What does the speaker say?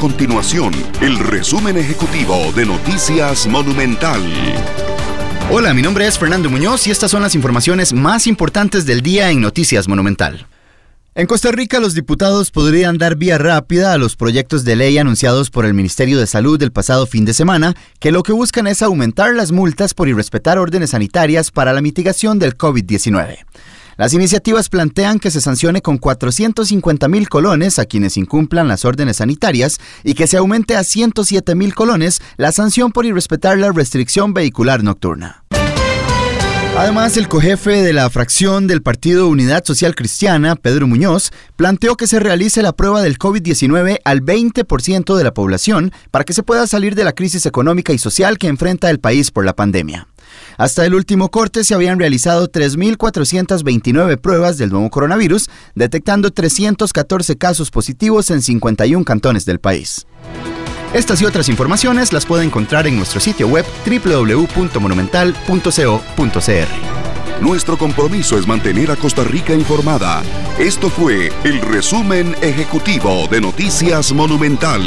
continuación el resumen ejecutivo de Noticias Monumental. Hola, mi nombre es Fernando Muñoz y estas son las informaciones más importantes del día en Noticias Monumental. En Costa Rica, los diputados podrían dar vía rápida a los proyectos de ley anunciados por el Ministerio de Salud del pasado fin de semana, que lo que buscan es aumentar las multas por irrespetar órdenes sanitarias para la mitigación del COVID-19. Las iniciativas plantean que se sancione con 450 mil colones a quienes incumplan las órdenes sanitarias y que se aumente a 107 mil colones la sanción por irrespetar la restricción vehicular nocturna. Además, el cojefe de la fracción del Partido Unidad Social Cristiana, Pedro Muñoz, planteó que se realice la prueba del COVID-19 al 20% de la población para que se pueda salir de la crisis económica y social que enfrenta el país por la pandemia. Hasta el último corte se habían realizado 3.429 pruebas del nuevo coronavirus, detectando 314 casos positivos en 51 cantones del país. Estas y otras informaciones las puede encontrar en nuestro sitio web www.monumental.co.cr. Nuestro compromiso es mantener a Costa Rica informada. Esto fue el resumen ejecutivo de Noticias Monumental.